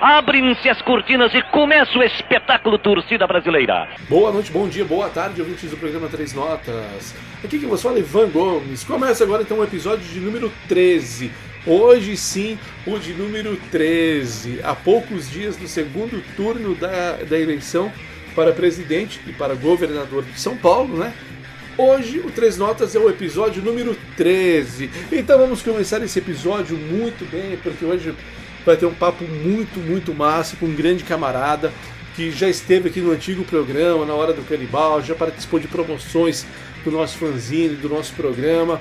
Abrem-se as cortinas e começa o espetáculo Torcida Brasileira. Boa noite, bom dia, boa tarde, ouvintes do programa Três Notas. Aqui que você fala é Ivan Gomes. Começa agora então o episódio de número 13. Hoje sim, o de número 13. Há poucos dias do segundo turno da, da eleição para presidente e para governador de São Paulo, né? Hoje o Três Notas é o episódio número 13. Então vamos começar esse episódio muito bem, porque hoje vai ter um papo muito, muito massa com um grande camarada que já esteve aqui no antigo programa, na hora do canibal, já participou de promoções do nosso fanzine, do nosso programa.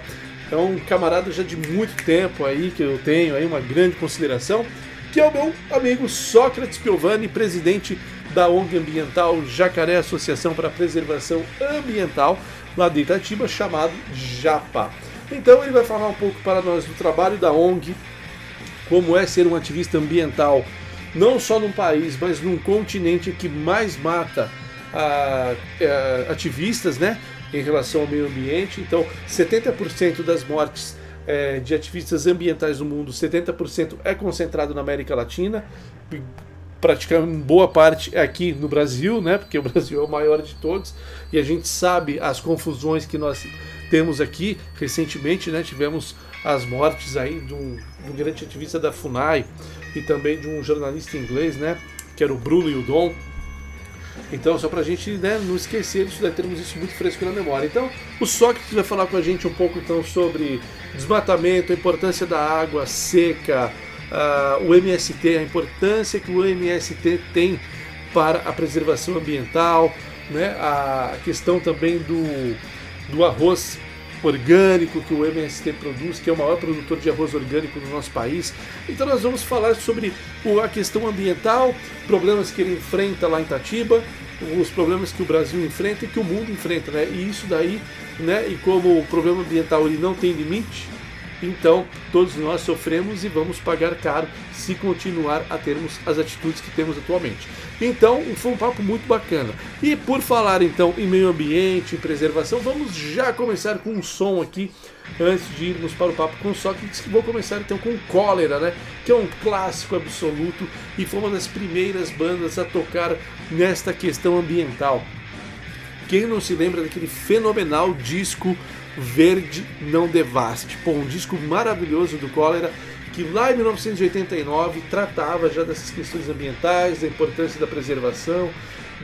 É um camarada já de muito tempo aí que eu tenho aí uma grande consideração, que é o meu amigo Sócrates Piovani, presidente da ONG Ambiental Jacaré Associação para a Preservação Ambiental, lá de Itatiba, chamado JAPA. Então ele vai falar um pouco para nós do trabalho da ONG, como é ser um ativista ambiental, não só num país, mas num continente que mais mata a, a, ativistas, né, em relação ao meio ambiente. Então, 70% das mortes é, de ativistas ambientais no mundo, 70% é concentrado na América Latina, praticamente boa parte é aqui no Brasil, né, porque o Brasil é o maior de todos, e a gente sabe as confusões que nós temos aqui. Recentemente, né, tivemos as mortes aí de um grande ativista da FUNAI e também de um jornalista inglês, né? Que era o Bruno e o Dom. Então, só pra gente né, não esquecer disso, né, termos isso muito fresco na memória. Então, o Sócrates vai falar com a gente um pouco então sobre desmatamento, a importância da água seca, uh, o MST, a importância que o MST tem para a preservação ambiental, né, a questão também do, do arroz orgânico que o MST produz, que é o maior produtor de arroz orgânico do nosso país. Então nós vamos falar sobre a questão ambiental, problemas que ele enfrenta lá em Tatiba, os problemas que o Brasil enfrenta e que o mundo enfrenta, né? E isso daí, né? E como o problema ambiental ele não tem limite, então, todos nós sofremos e vamos pagar caro se continuar a termos as atitudes que temos atualmente. Então, foi um papo muito bacana. E por falar então em meio ambiente, em preservação, vamos já começar com um som aqui antes de irmos para o papo com Sócrates, que vou começar então com Cólera, né? Que é um clássico absoluto e foi uma das primeiras bandas a tocar nesta questão ambiental. Quem não se lembra daquele fenomenal disco Verde Não Devaste. Pô, um disco maravilhoso do Cólera que lá em 1989 tratava já dessas questões ambientais, da importância da preservação,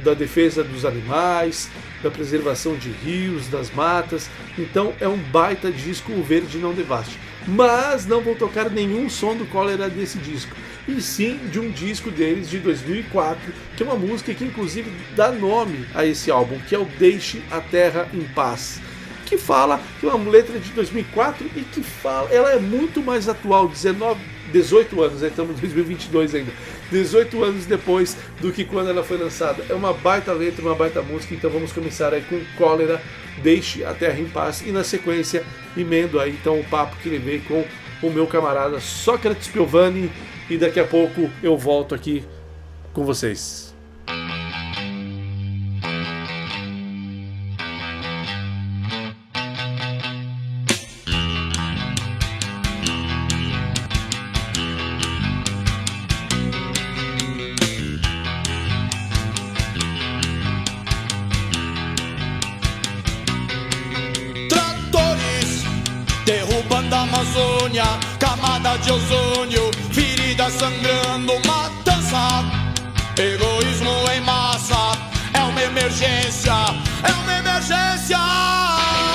da defesa dos animais, da preservação de rios, das matas. Então é um baita disco, o Verde Não Devaste. Mas não vou tocar nenhum som do Cólera desse disco, e sim de um disco deles de 2004, que é uma música que inclusive dá nome a esse álbum, que é o Deixe a Terra em Paz que fala que é uma letra de 2004 e que fala, ela é muito mais atual, 19, 18 anos, né? estamos em 2022 ainda, 18 anos depois do que quando ela foi lançada. É uma baita letra, uma baita música, então vamos começar aí com Cólera, Deixe a Terra em Paz e na sequência emendo aí então o papo que levei com o meu camarada Sócrates Piovani e daqui a pouco eu volto aqui com vocês. Camada de ozônio, ferida sangrando, matança, egoísmo em massa, é uma emergência, é uma emergência.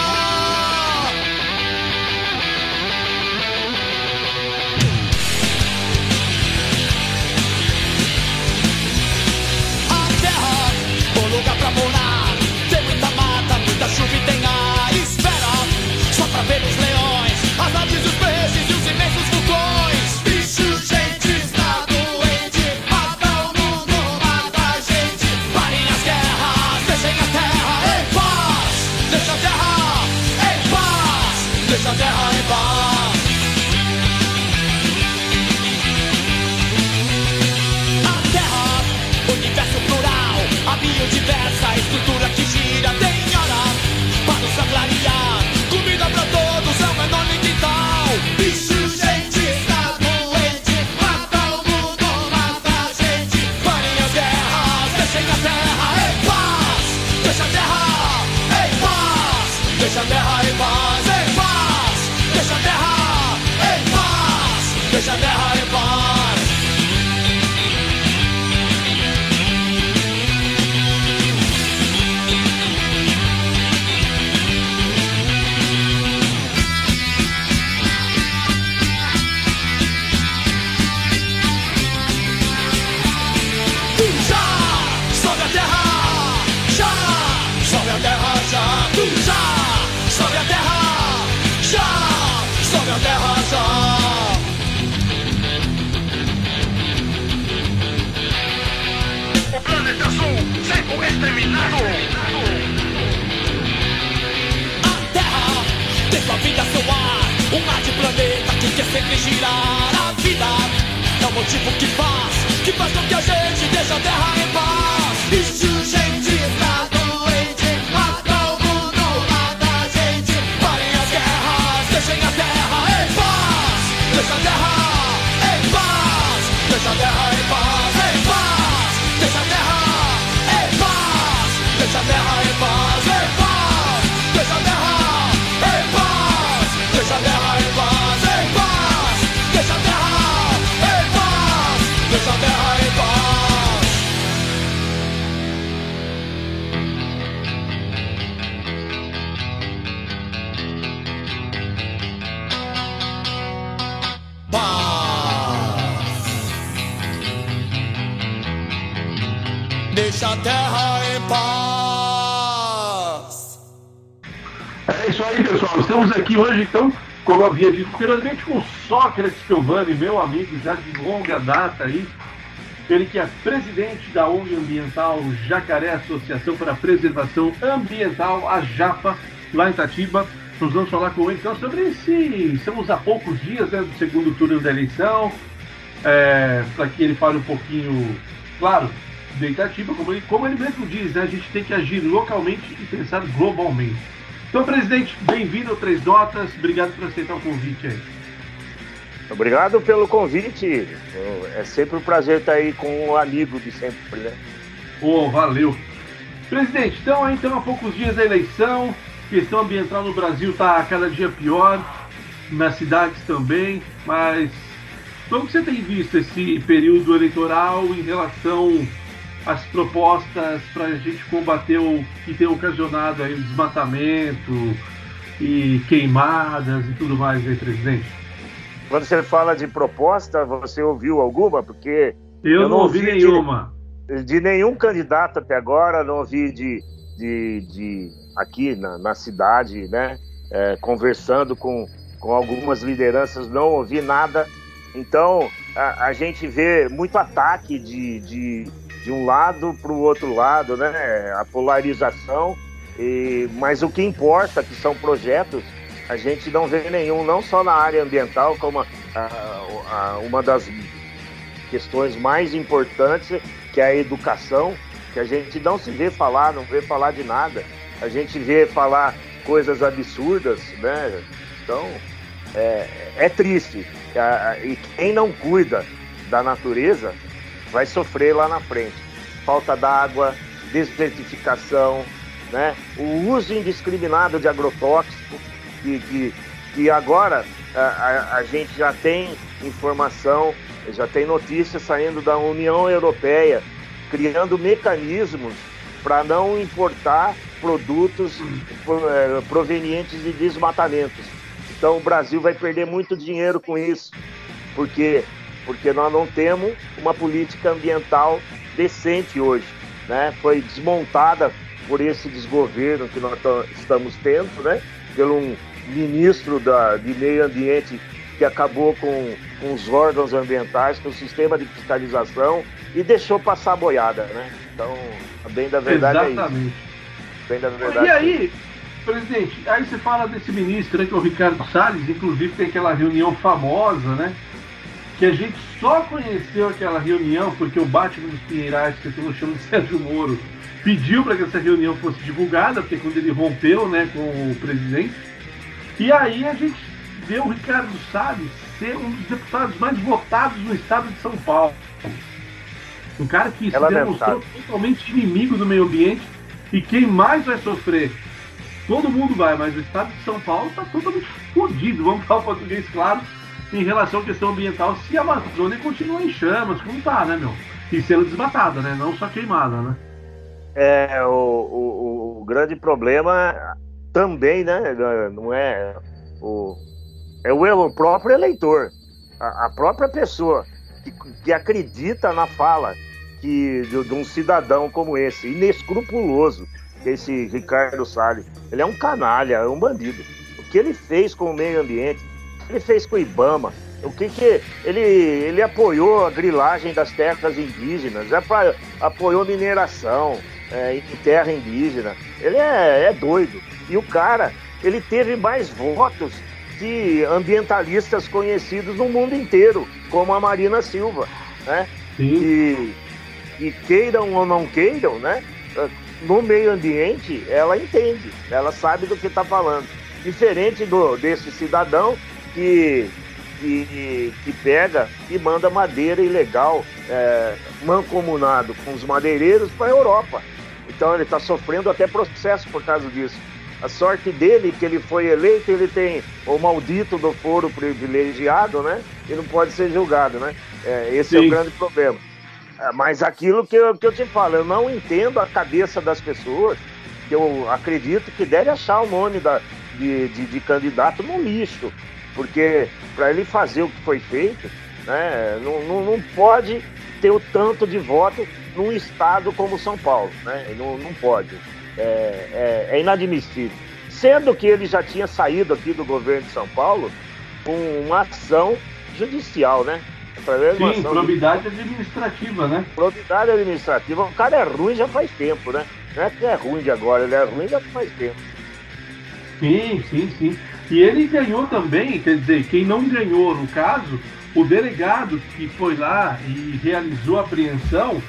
A Terra tem sua vida, seu ar, um ar de planeta que quer sempre girar. A vida é o motivo que faz, que faz com que a gente deixe a Terra em paz. E se o gente tá Estamos aqui hoje, então, como havia dito anteriormente, com Sócrates Piovani, meu amigo já de longa data aí. Ele que é presidente da ONG Ambiental Jacaré Associação para a Preservação Ambiental, a JAPA, lá em Itatiba. Nós vamos falar com ele então sobre esse. Estamos a poucos dias né, do segundo turno da eleição. É, para que ele fale um pouquinho, claro, de Itatiba, como ele, como ele mesmo diz, né, a gente tem que agir localmente e pensar globalmente. Então, presidente, bem-vindo ao Três Notas. Obrigado por aceitar o convite aí. Obrigado pelo convite. É sempre um prazer estar aí com um amigo de sempre, né? Pô, valeu. Presidente, então, aí, então, há poucos dias da eleição, questão ambiental no Brasil está cada dia pior, nas cidades também, mas como você tem visto esse período eleitoral em relação às propostas para a gente combater o que tem ocasionado aí o desmatamento e queimadas e tudo mais aí, presidente? Quando você fala de proposta, você ouviu alguma? Porque Eu, Eu não ouvi ouvi nenhuma. de nenhum candidato até agora, não ouvi de, de, de aqui na, na cidade, né? é, conversando com, com algumas lideranças, não ouvi nada. Então, a, a gente vê muito ataque de, de, de um lado para o outro lado, né? A polarização. E, mas o que importa, que são projetos, a gente não vê nenhum, não só na área ambiental, como a- a- uma das questões mais importantes, que é a educação, que a gente não se vê falar, não vê falar de nada. A gente vê falar coisas absurdas, né? Então, é, é triste. E quem não cuida da natureza vai sofrer lá na frente. Falta d'água, desertificação, né? o uso indiscriminado de agrotóxico, que, que, que agora a, a- a gente já tem informação, já tem notícias saindo da União Europeia, criando mecanismos para não importar produtos pro- eh, provenientes de desmatamentos. Então o Brasil vai perder muito dinheiro com isso, porque porque nós não temos uma política ambiental decente hoje, né? Foi desmontada por esse desgoverno que nós ta- estamos tendo, né? Pelo um ministro da, de meio ambiente que acabou com, com os órgãos ambientais, com o sistema de fiscalização e deixou passar a boiada, né? Então, bem da verdade é isso. Exatamente. Bem da verdade. E aí, presidente, aí você fala desse ministro aí, que é o Ricardo Salles, inclusive tem aquela reunião famosa, né? Que a gente só conheceu aquela reunião porque o Batman dos Pinheirais, que eu chamo de Sérgio Moro, pediu para que essa reunião fosse divulgada, porque quando ele rompeu né, com o presidente. E aí a gente vê o Ricardo Salles ser um dos deputados mais votados no estado de São Paulo. Um cara que se É lamentável. demonstrou totalmente inimigo do meio ambiente e quem mais vai sofrer? Todo mundo vai, mas o estado de São Paulo está totalmente fodido, vamos falar o português claro, em relação à questão ambiental, se a Amazônia continua em chamas, como tá, né, meu? E sendo desmatada, né? Não só queimada, né? É, o, o, o grande problema também, né? Não é o, é o, próprio eleitor, a, a própria pessoa que, que acredita na fala que, de, de um cidadão como esse, inescrupuloso, é esse Ricardo Salles. Ele é um canalha, é um bandido. O que ele fez com o meio ambiente, ele fez com o Ibama, o que que ele, ele apoiou a grilagem das terras indígenas, apa- apoiou mineração, é, em terra indígena. Ele é, é doido. E o cara, ele teve mais votos que ambientalistas conhecidos no mundo inteiro, como a Marina Silva, né? E, e queiram ou não queiram, né? No meio ambiente, ela entende, ela sabe do que está falando. Diferente do, desse cidadão que, que, que pega e manda madeira ilegal, é, mancomunado com os madeireiros para a Europa. Então ele está sofrendo até processo por causa disso. A sorte dele, que ele foi eleito, ele tem o maldito do foro privilegiado, né? E não pode ser julgado, né? É, esse Sim. é o grande problema. É, mas aquilo que eu, que eu te falo, eu não entendo a cabeça das pessoas, que eu acredito que deve achar o nome da, de, de, de candidato no lixo. Porque para ele fazer o que foi feito, né, não, não, não pode ter o tanto de voto num estado como São Paulo. Né? Não, não pode. É, é, é, inadmissível. Sendo que ele já tinha saído aqui do governo de São Paulo com uma ação judicial, né? Sim, probidade de... administrativa, né? Probidade administrativa. O cara é ruim já faz tempo, né? Não é que é ruim de agora, ele é ruim já faz tempo. Sim, sim, sim. E ele ganhou também, quer dizer, quem não ganhou, no caso, o delegado que foi lá e realizou a apreensão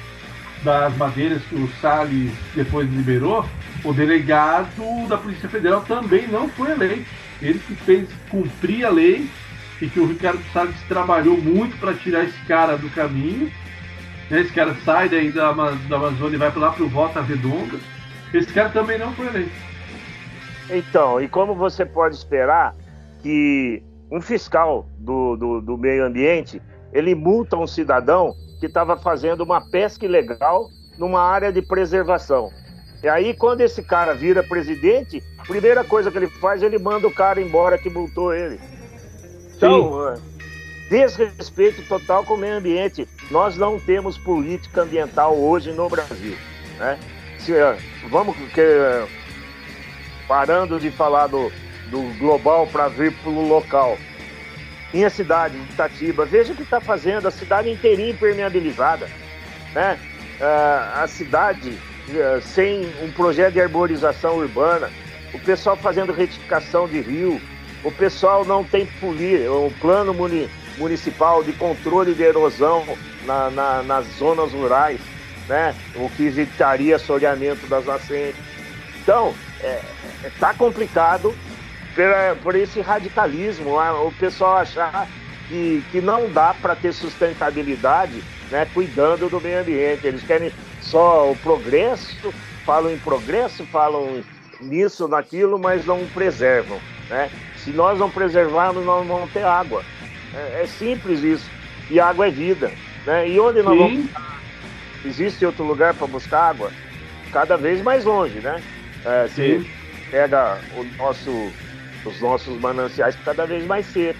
das madeiras que o Salles depois liberou, o delegado da Polícia Federal também não foi eleito. Ele que fez cumprir a lei e que o Ricardo Salles trabalhou muito para tirar esse cara do caminho. Esse cara sai daí da, da Amazônia e vai para lá para o Volta Redonda. Esse cara também não foi eleito. Então, e como você pode esperar que um fiscal do, do, do meio ambiente ele multa um cidadão que estava fazendo uma pesca ilegal numa área de preservação. E aí, quando esse cara vira presidente, a primeira coisa que ele faz, ele manda o cara embora que multou ele. Então, Sim. desrespeito total com o meio ambiente. Nós não temos política ambiental hoje no Brasil. Né? Se, vamos que, parando de falar do, do global para vir para o local minha cidade, Itatiba. Veja o que está fazendo, a cidade inteirinha impermeabilizada. Né? Uh, a cidade uh, sem um projeto de arborização urbana, o pessoal fazendo retificação de rio, o pessoal não tem polir, o plano muni, municipal de controle de erosão na, na, nas zonas rurais, né? o que evitaria assoreamento das nascentes. Então, está é, é, tá complicado, por, por esse radicalismo, o pessoal achar que, que não dá para ter sustentabilidade né, cuidando do meio ambiente. Eles querem só o progresso, falam em progresso, falam nisso, naquilo, mas não preservam. Né? Se nós não preservarmos, nós não vamos ter água. É, é simples isso. E água é vida. Né? E onde nós Sim. vamos. Existe outro lugar para buscar água? Cada vez mais longe, né? É, se pega o nosso os nossos mananciais cada vez mais cedo.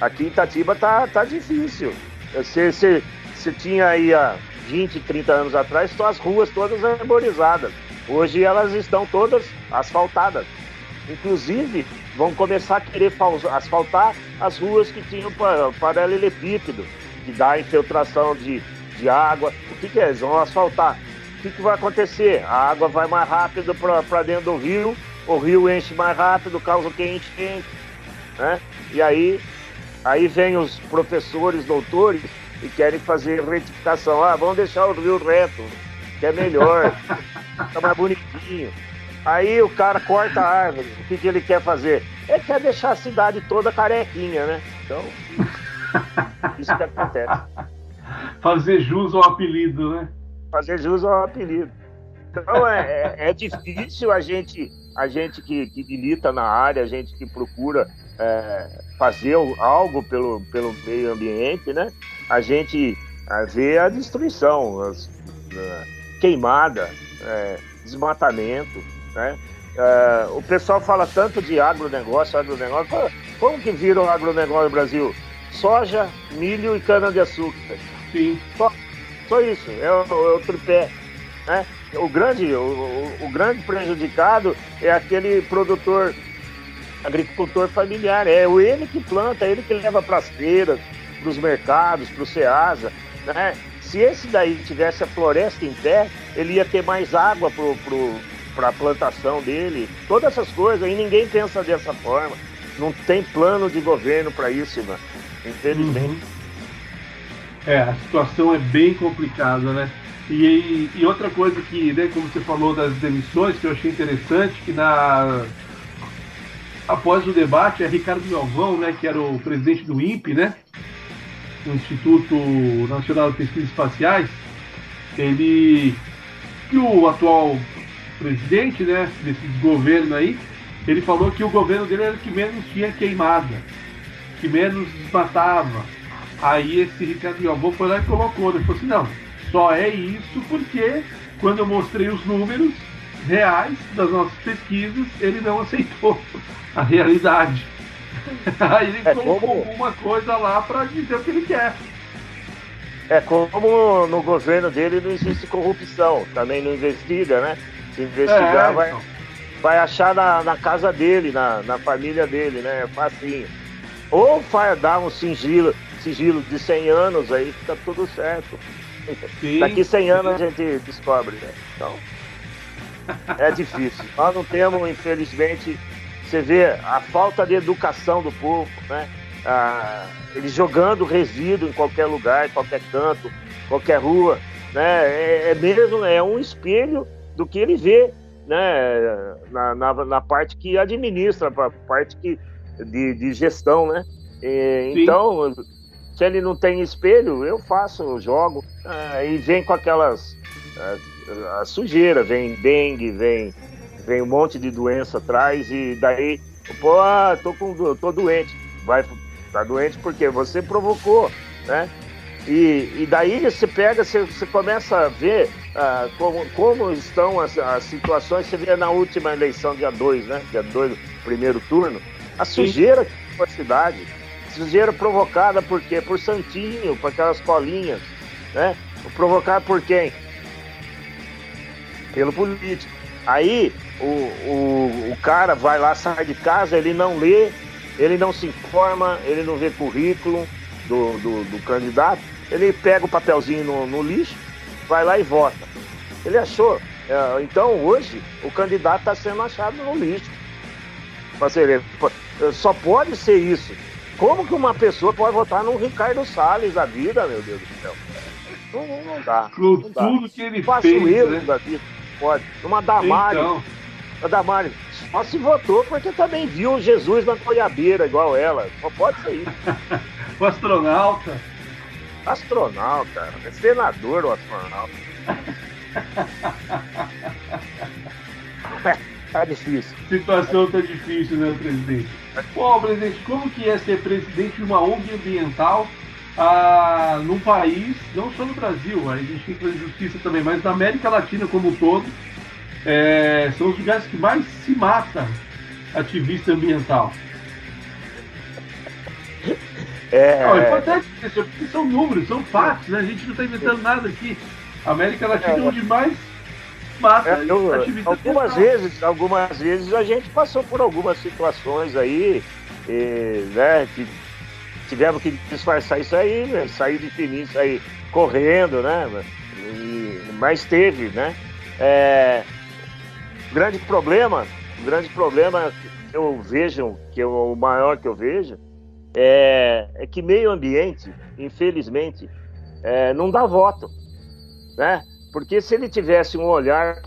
Aqui em Itatiba tá, tá difícil. Você, você, você tinha aí há 20, 30 anos atrás só as ruas todas arborizadas. Hoje elas estão todas asfaltadas. Inclusive, vão começar a querer asfaltar as ruas que tinham paralelepípedo, que dá infiltração de, de água. O que, que é? Eles vão asfaltar. O que, que vai acontecer? A água vai mais rápido para dentro do rio o rio enche mais rápido, causa quente, quente, né? E aí, aí vem os professores, doutores e querem fazer retificação. Ah, vamos deixar o rio reto, que é melhor, fica mais bonitinho. Aí o cara corta a árvore. O que, que ele quer fazer? Ele quer deixar a cidade toda carequinha, né? Então, isso que acontece. Fazer jus ao apelido, né? Fazer jus ao apelido. Então é, é, é difícil a gente a gente que, que milita na área, a gente que procura é, fazer algo pelo, pelo meio ambiente, né? A gente vê a destruição, as, uh, queimada, é, desmatamento, né? Uh, o pessoal fala tanto de agronegócio, agronegócio. Como que vira o agronegócio no Brasil? Soja, milho e cana-de-açúcar. Sim. Só, só isso, é o, é o tripé. Né? o grande, o, o grande prejudicado é aquele produtor, agricultor familiar. É ele que planta, ele que leva para as feiras, para os mercados, para o Ceasa. Né? se esse daí tivesse a floresta em pé, ele ia ter mais água pro, pro, para a plantação dele, todas essas coisas, e ninguém pensa dessa forma. Não tem plano de governo para isso, mano. Infelizmente. Uhum. É, a situação é bem complicada, né? E, e, outra coisa que, né, como você falou das demissões, que eu achei interessante, que na após o debate, é Ricardo Galvão, né, que era o presidente do INPE, né, o Instituto Nacional de Pesquisas Espaciais, ele que o atual presidente, né, desse governo aí, ele falou que o governo dele era o que menos tinha queimada, que menos desmatava. Aí esse Ricardo Galvão foi lá e colocou, ele falou assim, não, só é isso porque quando eu mostrei os números reais das nossas pesquisas, ele não aceitou a realidade. Aí ele é colocou como... alguma coisa lá para dizer o que ele quer. É como no governo dele não existe corrupção, também não investiga, né? Se investigar, é, vai, então. vai achar na, na casa dele, na, na família dele, né? É facinho. Ou vai dar um sigilo, sigilo de 100 anos aí, fica tudo certo. Sim. Daqui 100 anos a gente descobre, né? Então, é difícil. Nós não temos, infelizmente, você vê a falta de educação do povo, né? Ah, eles jogando resíduo em qualquer lugar, em qualquer canto, qualquer rua, né? É, é mesmo, é um espelho do que ele vê né, na, na, na parte que administra, a parte que, de, de gestão, né? E, então, se ele não tem espelho, eu faço, jogo, uh, e vem com aquelas uh, a sujeira, vem dengue, vem, vem um monte de doença atrás, e daí, pô, ah, tô, com, tô doente. Vai, tá doente porque você provocou, né? E, e daí você pega, você, você começa a ver ah, como, como estão as, as, situações. Você vê na última eleição, dia 2, né? Dia 2, primeiro turno, a sujeira que foi a cidade. Sujeira provocada por quê? Por Santinho, por aquelas colinhas, né? Provocada por quem? Pelo político. Aí o, o, o cara vai lá, sai de casa, ele não lê, ele não se informa, ele não vê currículo do, do, do candidato ele pega o papelzinho no, no lixo, vai lá e vota. Ele achou. É, então hoje o candidato está sendo achado no lixo. Fazer, só pode ser isso. Como que uma pessoa pode votar num Ricardo Salles da vida, meu Deus do céu? Não, não dá. Com não dá. tudo que ele Faço fez, erro né? da vida. Pode. Uma Damari. Então. A Damari só se votou porque também viu Jesus na goiabeira igual ela. Só pode ser isso. o astronauta. Astronauta, é senador o astronauta. tá difícil. Situação tá difícil, né, presidente? Bom, presidente, como que é ser presidente de uma ONG ambiental ah, num país, não só no Brasil, a gente tem que fazer justiça também, mas na América Latina como um todo, é, são os lugares que mais se mata ativista ambiental. É, não, é importante, porque são números, são fatos, né? A gente não está inventando nada aqui. A América Latina é onde mais mata é, eu, algumas vezes, algumas vezes a gente passou por algumas situações aí, e, né, que tivemos que disfarçar isso aí, né, sair de fininho, sair correndo, né? E, mas teve, né? É, grande problema, grande problema que eu vejo, que é o maior que eu vejo, é, é que meio ambiente, infelizmente, é, não dá voto, né? Porque se ele tivesse um olhar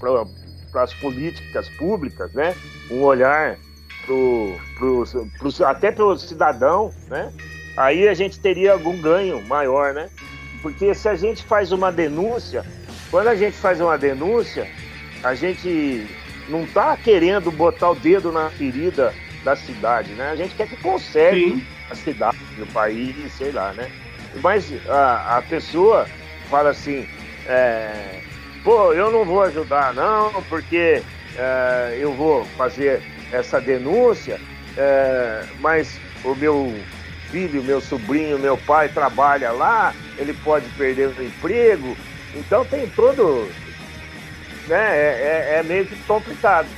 para as políticas públicas, né? Um olhar pro, pro, pro, até para o cidadão, né? Aí a gente teria algum ganho maior, né? Porque se a gente faz uma denúncia, quando a gente faz uma denúncia, a gente não está querendo botar o dedo na ferida da cidade, né? A gente quer que conserve Sim. a cidade, o país, sei lá, né? Mas a, a pessoa fala assim, é, pô, eu não vou ajudar não, porque é, eu vou fazer essa denúncia, é, mas o meu filho, meu sobrinho, meu pai trabalha lá, ele pode perder o emprego, então tem todo, né, é, é, é meio que complicado.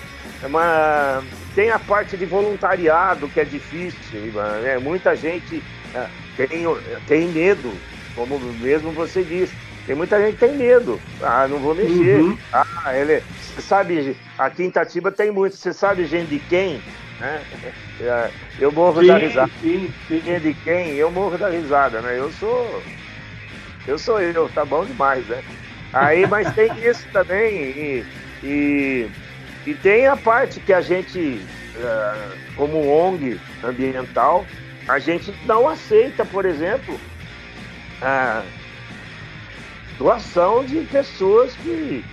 Uma, tem a parte de voluntariado que é difícil, né? muita gente é, tem, tem medo como mesmo você disse. Tem muita gente que tem medo. Ah, não vou mexer. Uhum. Ah, ele. Você sabe, aqui em Itatiba tem muito. Você sabe gente de quem? Né? É, Eu morro da risada. sim, sim. É de quem? Eu morro da risada, né? Eu sou. Eu sou eu, tá bom demais, né? Aí, mas tem isso também. E, e, e tem a parte que a gente, eh, como ONG ambiental, a gente não aceita, por exemplo, a doação de pessoas que,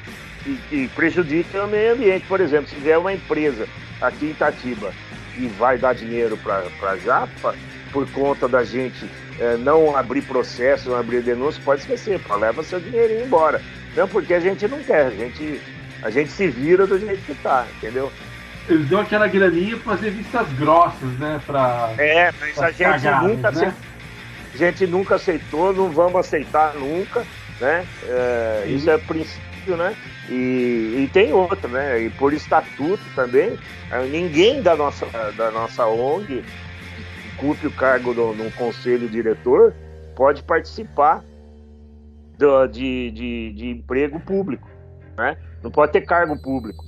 que, que prejudicam o meio ambiente. Por exemplo, se vier uma empresa aqui em Itatiba e vai dar dinheiro para a Japa, por conta da gente eh, não abrir processo, não abrir denúncia, pode esquecer, pô, leva seu dinheirinho embora. Não porque a gente não quer, a gente, a gente se vira do jeito que tá, entendeu? Eles dão aquela graninha pra fazer vistas grossas, né? Pra. É, mas a gente cagadas, nunca né? aceitou, a gente nunca aceitou, não vamos aceitar nunca, né? É, isso é princípio, né? E, e tem outra, né? E por estatuto também, ninguém da nossa, da nossa ONG cumpre o cargo no, no conselho diretor pode participar do- de, de, de emprego público, né? Não pode ter cargo público.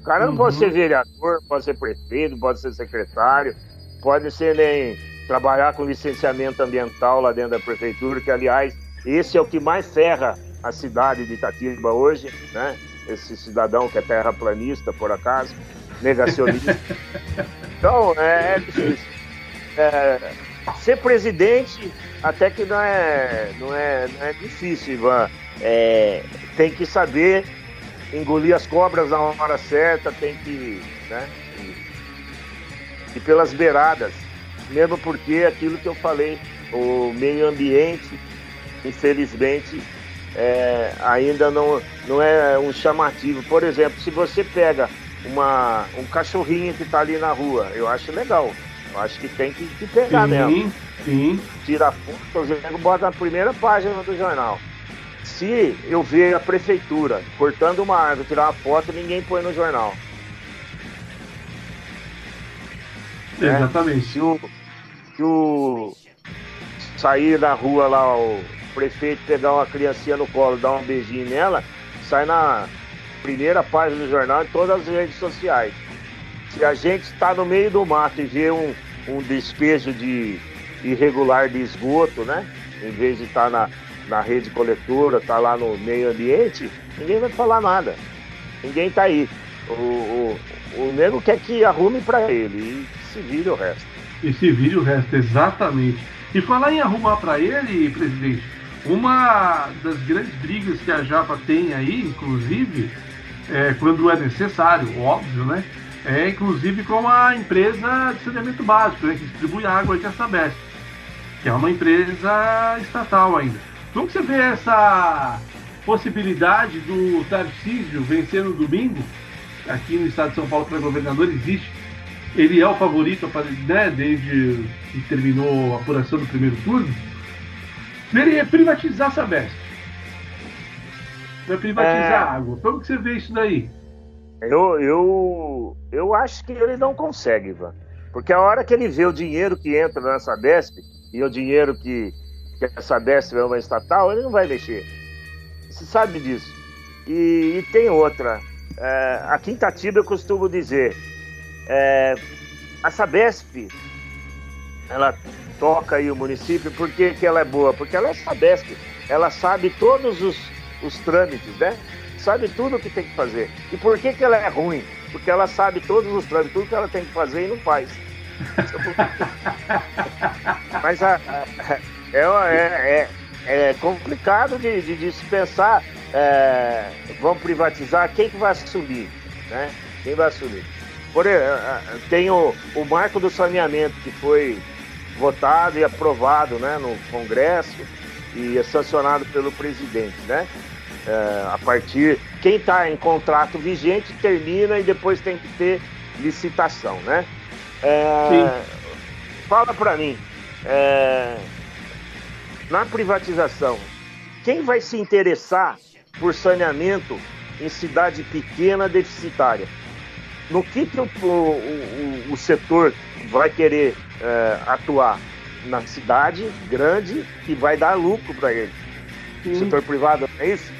O cara não Uhum. pode ser vereador, pode ser prefeito, pode ser secretário, pode ser nem trabalhar com licenciamento ambiental lá dentro da prefeitura, que aliás, esse é o que mais ferra a cidade de Itatiba hoje, né? Esse cidadão que é terraplanista, por acaso, negacionista. então, é, é difícil. É, ser presidente até que não é, não é, não é difícil, Ivan. É, tem que saber engolir as cobras na hora certa, tem que. Né, e, e pelas beiradas. Mesmo porque aquilo que eu falei, o meio ambiente, infelizmente, é, ainda não, não é um chamativo. Por exemplo, se você pega uma, um cachorrinho que está ali na rua, eu acho legal. Eu acho que tem que, que pegar mesmo Sim, sim. tira fotos e bota na primeira página do jornal. Se eu ver a prefeitura cortando uma árvore, tirar uma foto, ninguém põe no jornal. É. Exatamente. Se o, se o sair na rua lá, o prefeito pegar uma criancinha no colo, dar um beijinho nela, sai na primeira página do jornal em todas as redes sociais. Se a gente está no meio do mato e vê um, um despejo de irregular de esgoto, né? Em vez de estar na, na rede coletora, tá lá no meio ambiente, ninguém vai falar nada. Ninguém tá aí. O, o, o nego quer que arrume para ele e se vire o resto. Esse vídeo resta exatamente. E falar em arrumar pra ele, presidente, uma das grandes brigas que a Japa tem aí, inclusive, é, quando é necessário, óbvio, né? É inclusive com a empresa de saneamento básico, né, que distribui água aqui a Sabesp, que é uma empresa estatal ainda. Como que você vê essa possibilidade do Tarcísio vencer no domingo? Aqui no estado de São Paulo para governador existe ele é o favorito né, desde que terminou a apuração do primeiro turno. Ele ia privatizar a Sabesp. Vai privatizar É. a água. Como que você vê isso daí? Eu, eu, eu acho que ele não consegue, Ivan. Porque a hora que ele vê o dinheiro que entra na Sabesp e o dinheiro que, que a Sabesp é uma estatal, ele não vai mexer. Você sabe disso. E, e tem outra. É, aqui em Itatiba eu costumo dizer, é, a Sabesp, ela toca aí o município, por que, que ela é boa? Porque ela é Sabesp. Ela sabe todos os, os trâmites, né? Sabe tudo o que tem que fazer. E por que, que ela é ruim? Porque ela sabe todos os trâmites, tudo que ela tem que fazer e não faz. Mas a- é, é, é, é complicado de, de, de se pensar, é, vamos privatizar, quem que vai assumir? Né? Quem vai assumir? Por, tem o, o marco do saneamento que foi votado e aprovado né, no Congresso e é sancionado pelo presidente, né? É, a partir quem está em contrato vigente termina e depois tem que ter licitação, né? É, fala para mim, é, na privatização, quem vai se interessar por saneamento em cidade pequena deficitária? No que, que o, o, o- o setor vai querer é, atuar? na cidade grande que vai dar lucro para ele. Sim. Setor privado, é isso?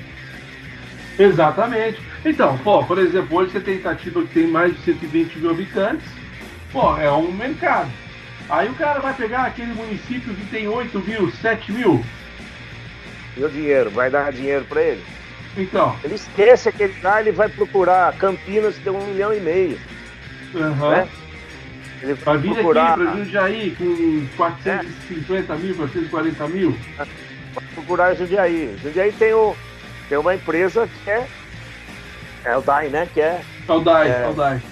Exatamente. Então, pô, por exemplo, hoje você tem Itatiba que tem mais de 120 mil habitantes, pô, é um mercado. Aí o cara vai pegar aquele município que tem 8 mil, 7 mil. O dinheiro, vai dar dinheiro para ele? Então, Ele esquece aquele cara, ele vai procurar Campinas que tem um milhão e meio, aham. né? Ele vai vir procurar, aqui pra Jundiaí com 450 mil, 440 mil. vai procurar Jundiaí. Jundiaí tem, o, tem uma empresa que é, é o DAI, né? Que é Saudade, É. saudade.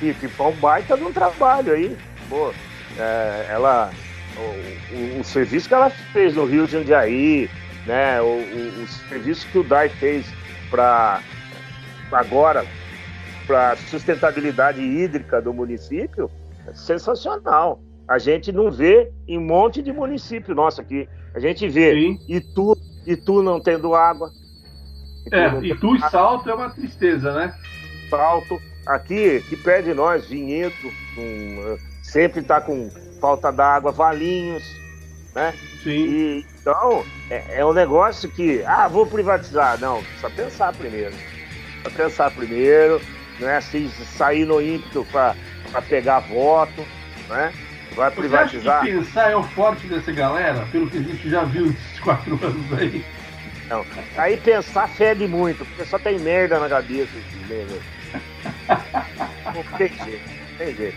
que, que foi um baita de um trabalho aí. Pô, é, ela, o, o- o serviço que ela fez no Rio de Jundiaí, né, o, o, o serviço que o DAI fez para agora para sustentabilidade hídrica do município, é sensacional. A gente não vê em um monte de município nosso aqui. A gente vê Sim. Itu, Itu não tendo água. Itu É, e tu e salto é uma tristeza, né? Salto. Aqui, que perto de nós, Vinhedo, com, eh, sempre está com falta d'água, Valinhos, né? Sim. E, então, é, é um negócio que, ah, vou privatizar. Não, precisa pensar primeiro. Precisa pensar primeiro, não é assim, sair no ímpeto para pegar voto, né? Vai Você acha privatizar. que pensar é o forte dessa galera, pelo que a gente já viu nesses quatro anos aí? Não. Aí pensar fede muito, porque só tem merda na cabeça. esses. Não tem jeito, não tem jeito.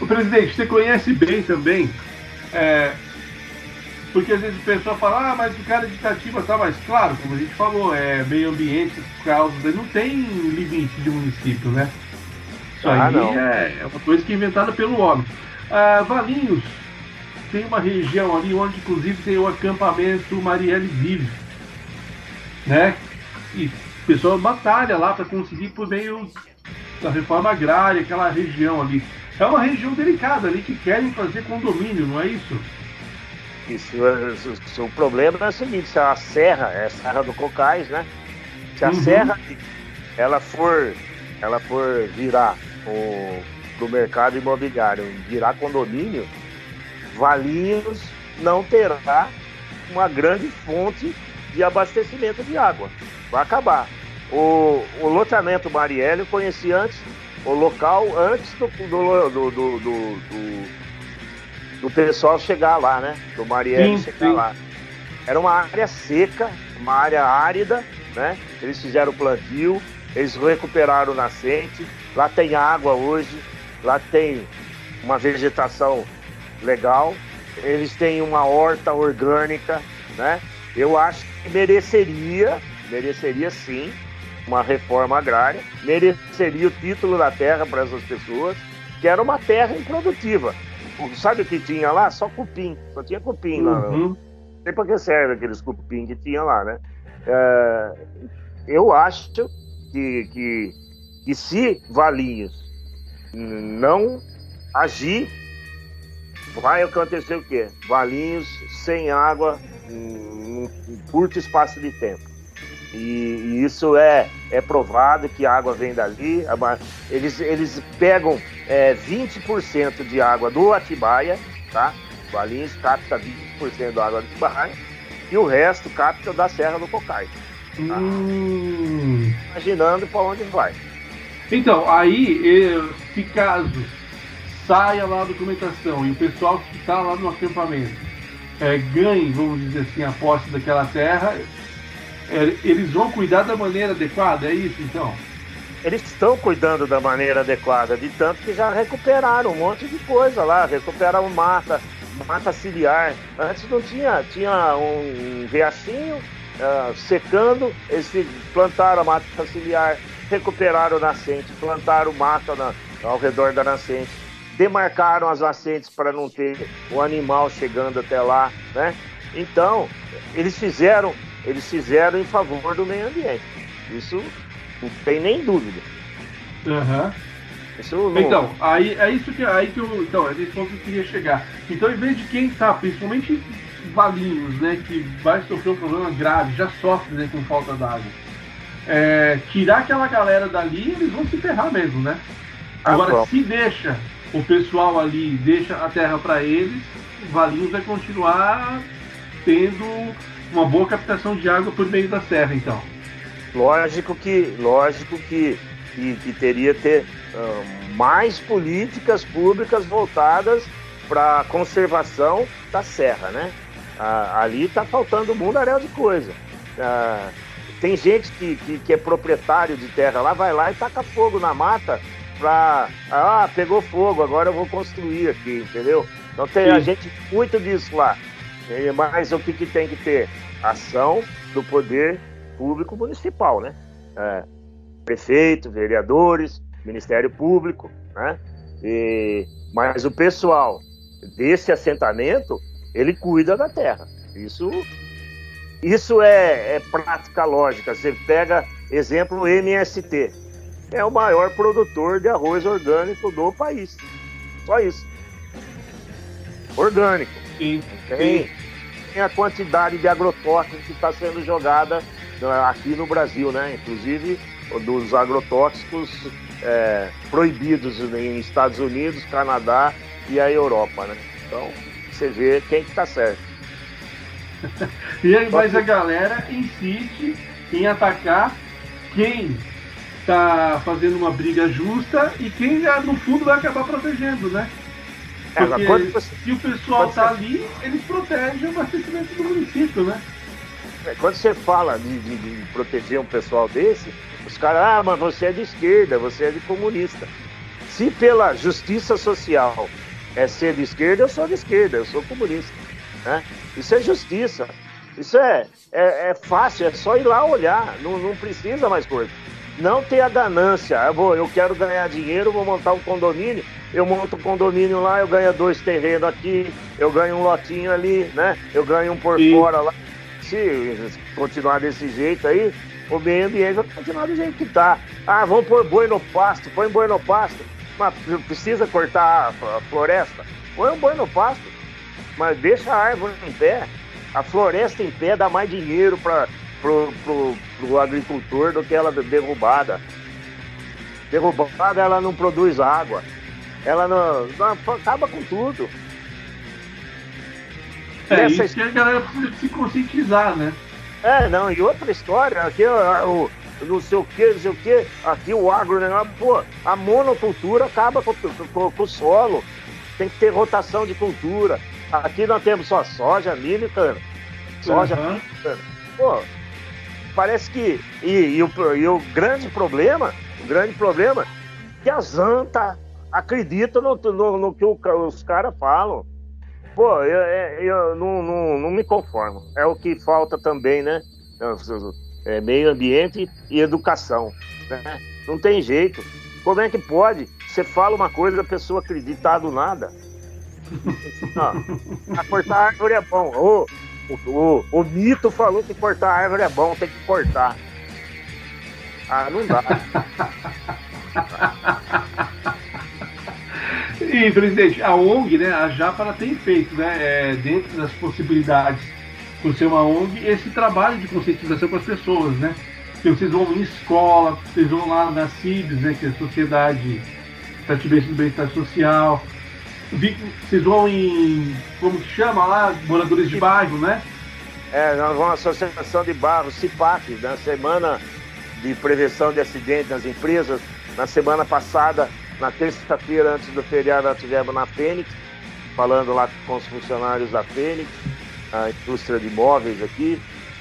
O presidente, você conhece bem também, é, porque às vezes o pessoal fala, ah, mas o cara é de Itatiba tá mais claro, como a gente falou, é meio ambiente, essas causas, não tem limite de município, né? Isso Ah, aí não. é, é uma coisa que é inventada pelo homem. Ah, Valinhos tem uma região ali onde inclusive tem o acampamento Marielle Vive, né? E o pessoal batalha lá para conseguir por meio da reforma agrária, aquela região ali. É uma região delicada ali que querem fazer condomínio, não é isso? Isso, isso, o problema é o seguinte, se a serra, é a serra do Cocais, né? Se a Uhum. serra ela for, ela for virar o, pro mercado imobiliário, virar condomínio, Valinhos não terá uma grande fonte de abastecimento de água. Vai acabar. O, o loteamento Marielle eu conheci antes, o local antes do, do, do, do, do- pessoal chegar lá, né? Do Marielle Sim, chegar sim. lá. Era uma área seca, uma área árida, né? Eles fizeram o plantio, eles recuperaram o nascente, lá tem água hoje, lá tem uma vegetação legal, eles têm uma horta orgânica, né? Eu acho que mereceria, mereceria sim, uma reforma agrária, mereceria o título da terra para essas pessoas, que era uma terra improdutiva. Sabe o que tinha lá? Só cupim, só tinha cupim lá. Uhum. Não sei para que serve aqueles cupim que tinha lá, né? É, eu acho que, que, que se Valinhos não agir, vai acontecer o quê? Valinhos sem água em um curto espaço de tempo. E, e isso é, é provado que a água vem dali. Eles, eles pegam é, 20% de água do Atibaia, tá? Valinhos capta 20% da água do Atibaia e o resto capta da Serra do Cocai. Hum. Imaginando para onde vai. Então, aí, eh, se caso saia lá a documentação e o pessoal que está lá no acampamento eh, ganhe, vamos dizer assim, a posse daquela terra, eh, eles vão cuidar da maneira adequada, é isso então? Eles estão cuidando da maneira adequada, de tanto que já recuperaram um monte de coisa lá, recuperaram mata, mata ciliar. Antes não tinha, tinha um riachinho ah, secando, eles plantaram a mata ciliar, recuperaram o nascente, plantaram mata na- ao redor da nascente, demarcaram as nascentes para não ter o animal chegando até lá, né? Então, eles fizeram, eles fizeram em favor do meio ambiente. Isso não tem nem dúvida. Aham. Isso não- Então, aí é isso que, aí que eu. Então, é nesse ponto que eu queria chegar. Então, em vez de quem tá, principalmente Valinhos, né, que vai sofrer um problema grave, já sofre né, com falta d'água, é, tirar aquela galera dali, eles vão se ferrar mesmo, né? Ah, Agora, pronto. se deixa, o pessoal ali deixa a terra para eles, Valinhos vai continuar tendo uma boa captação de água por meio da serra, então. Lógico que, lógico que, que, que teria ter uh, mais políticas públicas voltadas para a conservação da serra, né? Uh, ali está faltando um mundaréu de coisa. Uh, tem gente que, que, que, é proprietário de terra lá, vai lá e taca fogo na mata para. Ah, pegou fogo, agora eu vou construir aqui, entendeu? Então tem Sim. a gente muito disso lá. Mas o que, que tem que ter? Ação do poder público municipal, né? É, prefeito, vereadores, Ministério Público, né? E, mas o pessoal desse assentamento, ele cuida da terra. Isso, isso é, é prática lógica. Você pega exemplo MST, é o maior produtor de arroz orgânico do país. Só isso. Orgânico. Sim. Tem, tem a quantidade de agrotóxicos que está sendo jogada aqui no Brasil, né? Inclusive dos agrotóxicos é, proibidos em Estados Unidos, Canadá e a Europa, né? Então, você vê quem que tá certo. e aí, mas a galera insiste em atacar quem tá fazendo uma briga justa e quem já no fundo vai acabar protegendo, né? É, Porque você, se o pessoal tá ali, eles protegem o abastecimento do município, né? É, quando você fala de, de, de, proteger um pessoal desse, os caras, ah, mas você é de esquerda, você é de comunista. Se pela justiça social é ser de esquerda, eu sou de esquerda, eu sou comunista. Né? Isso é justiça. Isso é, é, é fácil, é só ir lá olhar, não, não precisa mais coisa. Não ter a ganância, eu, vou, eu quero ganhar dinheiro, vou montar um condomínio, eu monto um condomínio lá, eu ganho dois terrenos aqui, eu ganho um lotinho ali, né? Eu ganho um por Sim. fora lá se continuar desse jeito aí, o meio ambiente vai continuar do jeito que está. Ah, vamos pôr boi no pasto, põe boi no pasto. Mas precisa cortar a floresta? Põe um boi no pasto, mas deixa a árvore em pé. A floresta em pé dá mais dinheiro para pro, pro, pro agricultor do que ela derrubada. Derrubada ela não produz água. Ela não, não acaba com tudo. É Nessa... isso que a galera precisa se conscientizar, né? É, não, e outra história, aqui o, não sei o que, não sei o que, aqui o agro, né? Pô, a monocultura acaba com, com, com, o solo. Tem que ter rotação de cultura. Aqui nós temos só soja, milho cana. Soja, uhum. milho cana. Pô, parece que. E, e, o, e o grande problema, o grande problema, é que a Zanta acredita no, no, no que o, os caras falam. Pô, eu, eu não, não, não, me conformo. É o que falta também, né? É meio ambiente e educação. Né? Não tem jeito. Como é que pode? Você fala uma coisa, a pessoa acreditar do nada. Cortar árvore é bom. O, o, o, o mito falou que cortar árvore é bom, tem que cortar. Ah, não dá. E, presidente, a ONG, né, a JAPA, tem feito, né, é, dentro das possibilidades por ser uma ONG, esse trabalho de conscientização com as pessoas, né? Que vocês vão em escola, vocês vão lá na CIBS, né, que é a Sociedade Tatibense do Bem-Estar Social, vocês vão em, como que chama lá, moradores de bairro, né? É, nós vamos à Associação de Bairro, CIPAC, na semana de prevenção de acidentes nas empresas. Na semana passada, na terça-feira, antes do feriado, nós tivemos na Fênix, falando lá com os funcionários da Fênix, a indústria de imóveis aqui.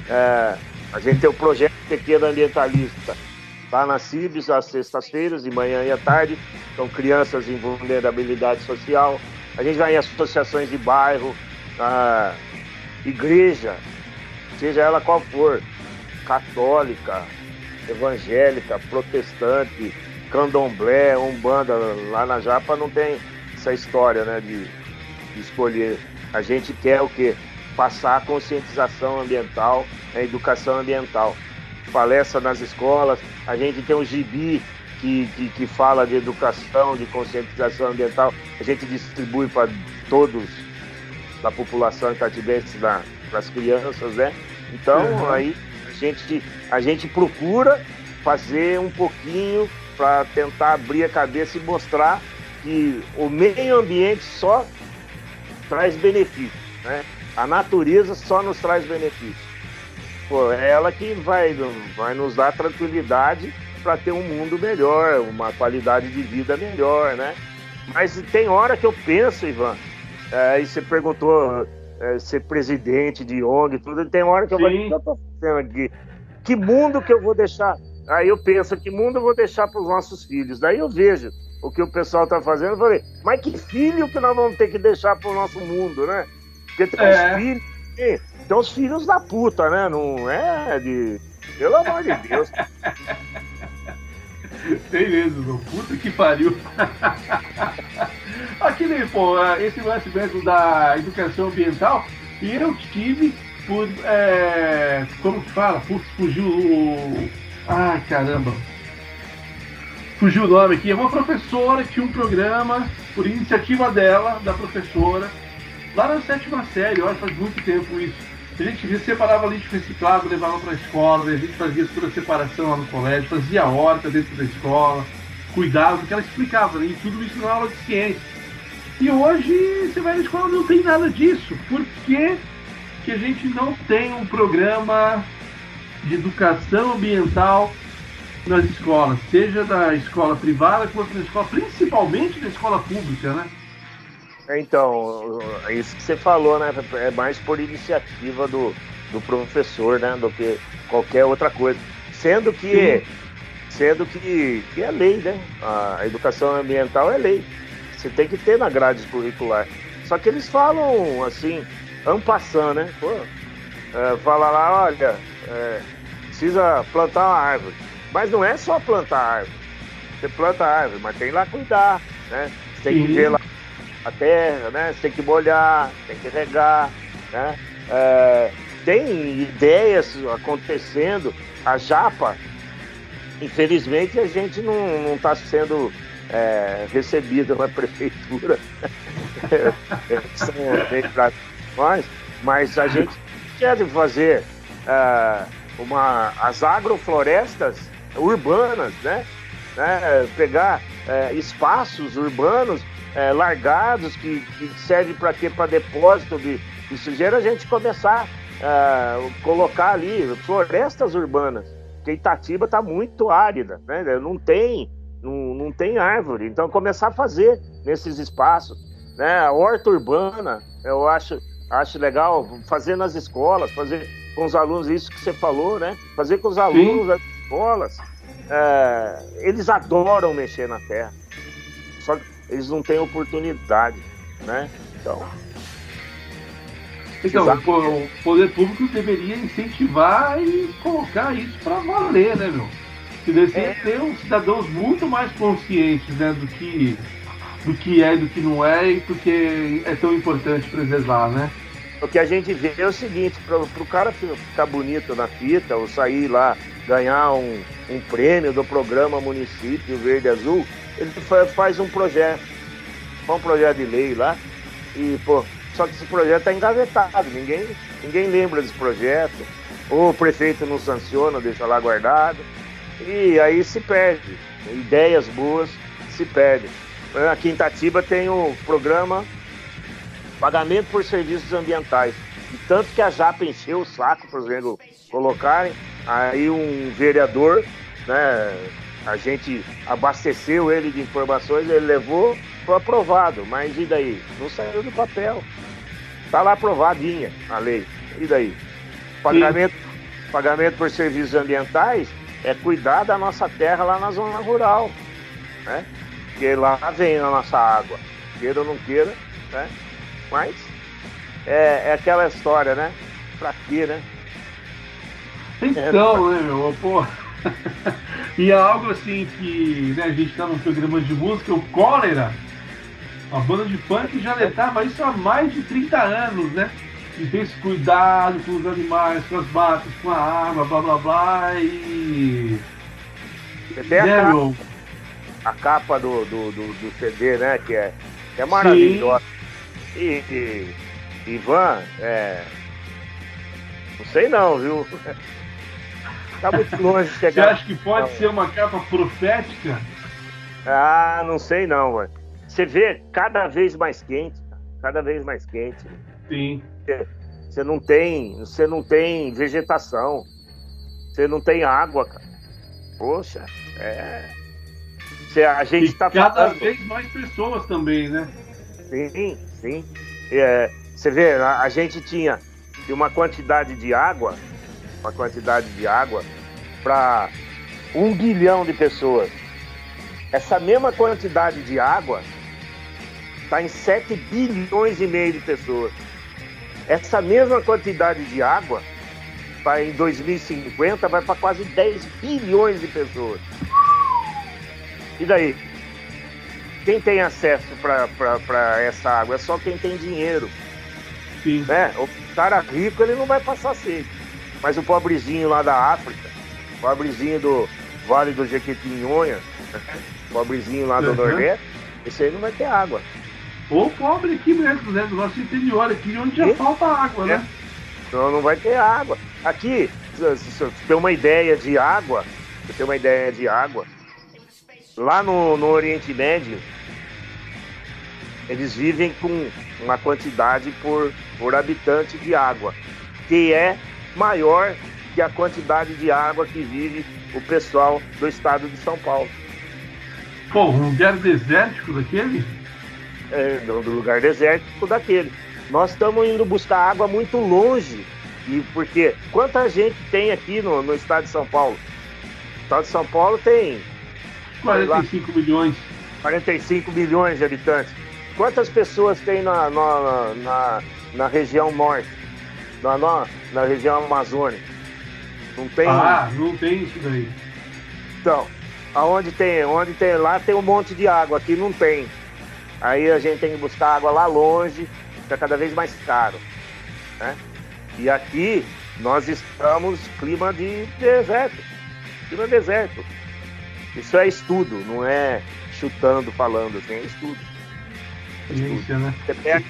É, a gente tem o projeto Pequeno Ambientalista, lá na CIBS, às sextas-feiras, de manhã e à tarde. São crianças em vulnerabilidade social. A gente vai em associações de bairro, igreja, seja ela qual for, católica, evangélica, protestante, candomblé, umbanda, lá na Japa não tem essa história, né, de, de escolher. A gente quer o quê? Passar a conscientização ambiental, a educação ambiental. Palestra nas escolas, a gente tem um gibi que, que, que fala de educação, de conscientização ambiental, a gente distribui para todos da população itatibense, para as crianças, né? Então, uhum. aí a gente, a gente procura fazer um pouquinho para tentar abrir a cabeça e mostrar que o meio ambiente só traz benefício, né? A natureza só nos traz benefício. Pô, é ela que vai, vai nos dar tranquilidade para ter um mundo melhor, uma qualidade de vida melhor, né? Mas tem hora que eu penso, Ivan, é, e você perguntou é, ser presidente de ONG, tudo, tem hora que eu vou, o que eu tô fazendo aqui? Que mundo que eu vou deixar? Aí eu penso, que mundo eu vou deixar para os nossos filhos? Daí eu vejo o que o pessoal está fazendo, eu falei, mas que filho que nós vamos ter que deixar para o nosso mundo, né? Porque tem é. os filhos, tem, tem os filhos da puta, né? Não é de. Pelo amor de Deus. Tem mesmo, puta que pariu. Aqui nem, pô, esse lance mesmo da educação ambiental, e eu tive por. É, como que fala? Putz, fugiu o. Ai caramba. Fugiu o nome aqui. É uma professora que tinha um programa, por iniciativa dela, da professora, lá na sétima série, olha, faz muito tempo isso. A gente separava lixo reciclado, levava para a escola, a gente fazia toda a separação lá no colégio, fazia horta dentro da escola, cuidava, porque ela explicava, né? e tudo isso na aula de ciência. E hoje você vai na escola não tem nada disso. Por que, que a gente não tem um programa de educação ambiental nas escolas, seja da escola privada quanto da escola, principalmente da escola pública, né? Então, é isso que você falou, né? É mais por iniciativa do, do professor, né? Do que qualquer outra coisa. Sendo que, sendo que, que é lei, né? A educação ambiental é lei. Você tem que ter na grade curricular. Só que eles falam assim, ampassando, né? Pô, é, fala lá, olha, é, precisa plantar uma árvore. Mas não é só plantar árvore. Você planta a árvore, mas tem lá cuidar, né? Você tem Sim. que ver lá a terra, né? Você tem que molhar, tem que regar, né? É, tem ideias acontecendo. A Japa, infelizmente, a gente não está sendo é, recebida na prefeitura. nós, mas a gente quer fazer é, uma, as agroflorestas urbanas, né? né? Pegar é, espaços urbanos é, largados que, que servem para quê? Para depósito de, de sujeira, a gente começar a colocar ali florestas urbanas. Porque Itatiba está muito árida, né? Não tem, não, não tem árvore. Então começar a fazer nesses espaços. Né? A horta urbana, eu acho, acho legal fazer nas escolas, fazer com os alunos, isso que você falou, né? Fazer com os alunos Sim. das escolas. É, eles adoram mexer na terra. Só que eles não têm oportunidade, né? Então. Então, o poder público deveria incentivar e colocar isso para valer, né, meu? Se deveria é. ter uns cidadãos muito mais conscientes, né, do que do que é e do que não é e porque é tão importante preservar, né? O que a gente vê é o seguinte, para o cara ficar bonito na fita ou sair lá, ganhar um, um prêmio do programa Município Verde Azul, ele faz um projeto, faz um projeto de lei lá, e, pô, só que esse projeto está engavetado, ninguém, ninguém lembra desse projeto, ou o prefeito não sanciona, deixa lá guardado, e aí se perde. Ideias boas se perdem. Aqui em Itatiba tem o programa Pagamento por Serviços Ambientais. E tanto que a JAPA encheu o saco, por exemplo, colocarem aí um vereador, né, a gente abasteceu ele de informações, ele levou, foi aprovado. Mas e daí? Não saiu do papel. Está lá aprovadinha a lei. E daí? Pagamento, pagamento por serviços ambientais é cuidar da nossa terra lá na zona rural. Né? Porque lá vem a nossa água. Queira ou não queira, né? Mas é, é aquela história, né? Pra quê, né? Então, é, né, meu? Pô. e é algo assim que né, a gente está num programa de música, o Cólera, a banda de punk já letava isso há mais de 30 anos, né? E tem esse cuidado com os animais, com as matas, com a água, blá blá blá e. Tem a, né, capa, a capa do, do, do, do, CD, né? Que é, que é maravilhosa. E, e, Ivan, é. Não sei não, viu? Tá muito longe de chegar. Você acha que pode não. ser uma capa profética? Ah, não sei não, velho. você vê cada vez mais quente, cada vez mais quente. Sim. Você não tem, você não tem vegetação, você não tem água, cara. Poxa, é. Você- a gente E está cada falando. vez mais pessoas também, né? Sim, sim. É, você vê, a, a gente tinha uma quantidade de água, uma quantidade de água para um bilhão de pessoas. Essa mesma quantidade de água está em 7 bilhões e meio de pessoas. Essa mesma quantidade de água, vai em 2050, vai para quase 10 bilhões de pessoas. E daí? Quem tem acesso para essa água? É só quem tem dinheiro. Sim. Né? O cara rico ele não vai passar sede. Mas o pobrezinho lá da África, o pobrezinho do Vale do Jequitinhonha, o pobrezinho lá do Uhum. Nordeste, esse aí não vai ter água. Ou pobre aqui mesmo, né? Do nosso interior, aqui onde já E? falta água, né? Então não vai ter água. Aqui, se se você tem uma ideia de água, você tem uma ideia de água, lá no, no Oriente Médio, eles vivem com uma quantidade por, por habitante de água, que é maior que a quantidade de água que vive o pessoal do estado de São Paulo. Pô, um lugar desértico daquele? é, do do lugar desértico daquele. Nós estamos indo buscar água muito longe. E porque quanta gente tem aqui no, no estado de São Paulo? O estado de São Paulo tem 45 milhões. 45 milhões de habitantes. Quantas pessoas tem na, na, na, na região norte? Na, na, na região amazônica? Não tem. Ah, não tem isso daí. Então, aonde tem, onde tem lá tem um monte de água, aqui não tem. Aí a gente tem que buscar água lá longe, fica cada vez mais caro. Né? E aqui nós estamos clima de deserto. Clima de deserto. Isso é estudo, não é chutando, falando assim, é estudo. Ciência, né? Você pega,